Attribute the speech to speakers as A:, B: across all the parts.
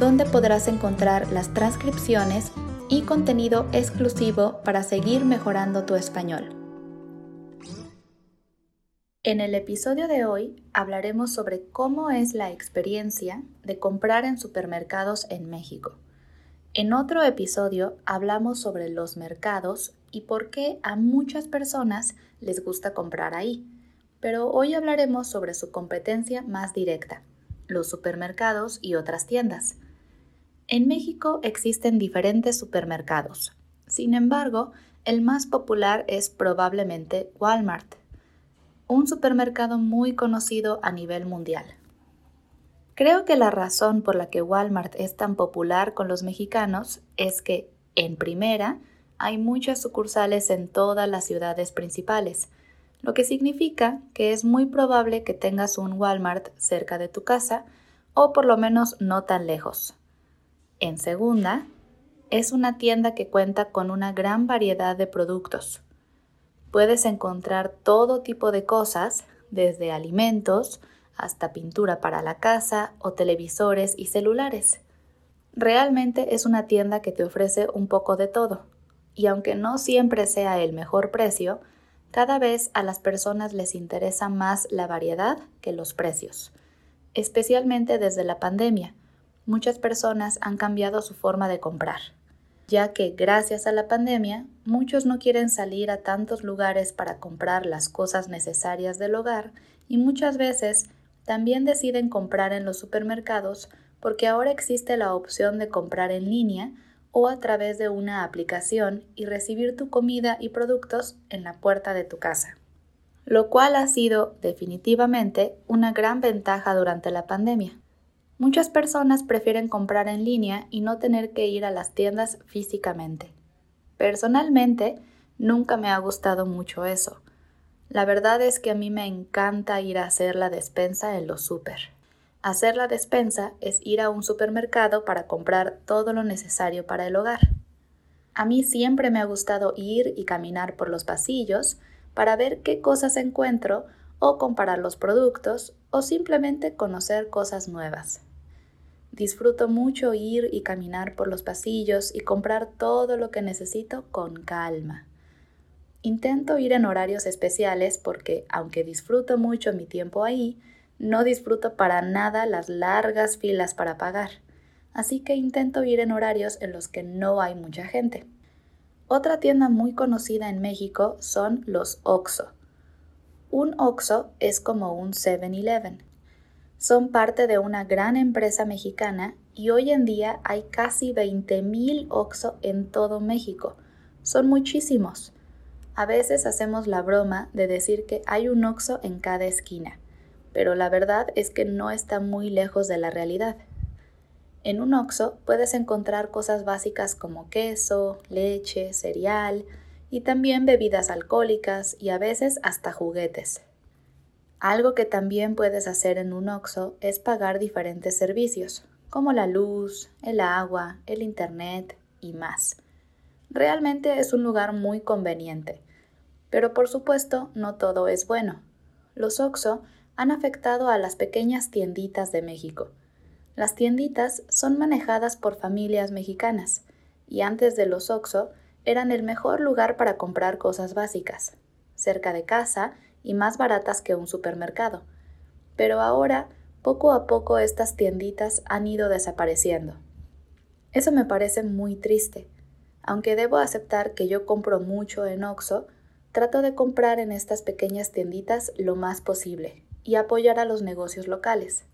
A: donde podrás encontrar las transcripciones y contenido exclusivo para seguir mejorando tu español. En el episodio de hoy hablaremos sobre cómo es la experiencia de comprar en supermercados en México. En otro episodio hablamos sobre los mercados y por qué a muchas personas les gusta comprar ahí, pero hoy hablaremos sobre su competencia más directa, los supermercados y otras tiendas. En México existen diferentes supermercados. Sin embargo, el más popular es probablemente Walmart, un supermercado muy conocido a nivel mundial. Creo que la razón por la que Walmart es tan popular con los mexicanos es que, en primera, hay muchas sucursales en todas las ciudades principales, lo que significa que es muy probable que tengas un Walmart cerca de tu casa o por lo menos no tan lejos. En segunda, es una tienda que cuenta con una gran variedad de productos. Puedes encontrar todo tipo de cosas, desde alimentos hasta pintura para la casa o televisores y celulares. Realmente es una tienda que te ofrece un poco de todo, y aunque no siempre sea el mejor precio, cada vez a las personas les interesa más la variedad que los precios, especialmente desde la pandemia, muchas personas han cambiado su forma de comprar, ya que gracias a la pandemia muchos no quieren salir a tantos lugares para comprar las cosas necesarias del hogar y muchas veces también deciden comprar en los supermercados porque ahora existe la opción de comprar en línea o a través de una aplicación y recibir tu comida y productos en la puerta de tu casa, lo cual ha sido definitivamente una gran ventaja durante la pandemia. Muchas personas prefieren comprar en línea y no tener que ir a las tiendas físicamente. Personalmente, nunca me ha gustado mucho eso. La verdad es que a mí me encanta ir a hacer la despensa en los súper. Hacer la despensa es ir a un supermercado para comprar todo lo necesario para el hogar. A mí siempre me ha gustado ir y caminar por los pasillos para ver qué cosas encuentro o comparar los productos o simplemente conocer cosas nuevas. Disfruto mucho ir y caminar por los pasillos y comprar todo lo que necesito con calma. Intento ir en horarios especiales porque, aunque disfruto mucho mi tiempo ahí, no disfruto para nada las largas filas para pagar. Así que intento ir en horarios en los que no hay mucha gente. Otra tienda muy conocida en México son los OXO. Un OXO es como un 7-Eleven son parte de una gran empresa mexicana y hoy en día hay casi 20.000 OXO en todo México. Son muchísimos. A veces hacemos la broma de decir que hay un OXO en cada esquina, pero la verdad es que no está muy lejos de la realidad. En un OXO puedes encontrar cosas básicas como queso, leche, cereal y también bebidas alcohólicas y a veces hasta juguetes. Algo que también puedes hacer en un OXO es pagar diferentes servicios, como la luz, el agua, el internet y más. Realmente es un lugar muy conveniente, pero por supuesto no todo es bueno. Los OXO han afectado a las pequeñas tienditas de México. Las tienditas son manejadas por familias mexicanas y antes de los OXO eran el mejor lugar para comprar cosas básicas, cerca de casa y más baratas que un supermercado. Pero ahora, poco a poco, estas tienditas han ido desapareciendo. Eso me parece muy triste. Aunque debo aceptar que yo compro mucho en Oxo, trato de comprar en estas pequeñas tienditas lo más posible y apoyar a los negocios locales.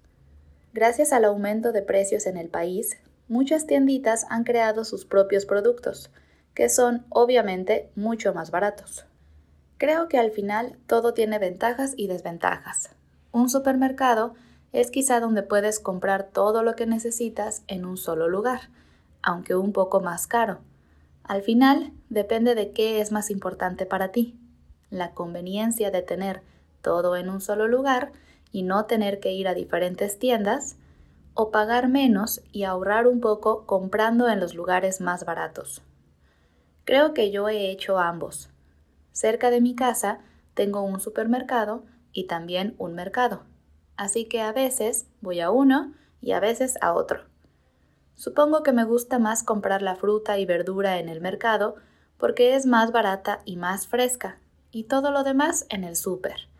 A: Gracias al aumento de precios en el país, muchas tienditas han creado sus propios productos, que son obviamente mucho más baratos. Creo que al final todo tiene ventajas y desventajas. Un supermercado es quizá donde puedes comprar todo lo que necesitas en un solo lugar, aunque un poco más caro. Al final, depende de qué es más importante para ti. La conveniencia de tener todo en un solo lugar y no tener que ir a diferentes tiendas, o pagar menos y ahorrar un poco comprando en los lugares más baratos. Creo que yo he hecho ambos. Cerca de mi casa tengo un supermercado y también un mercado, así que a veces voy a uno y a veces a otro. Supongo que me gusta más comprar la fruta y verdura en el mercado porque es más barata y más fresca, y todo lo demás en el súper.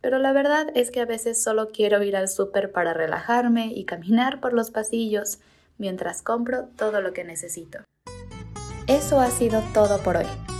A: Pero la verdad es que a veces solo quiero ir al súper para relajarme y caminar por los pasillos mientras compro todo lo que necesito. Eso ha sido todo por hoy.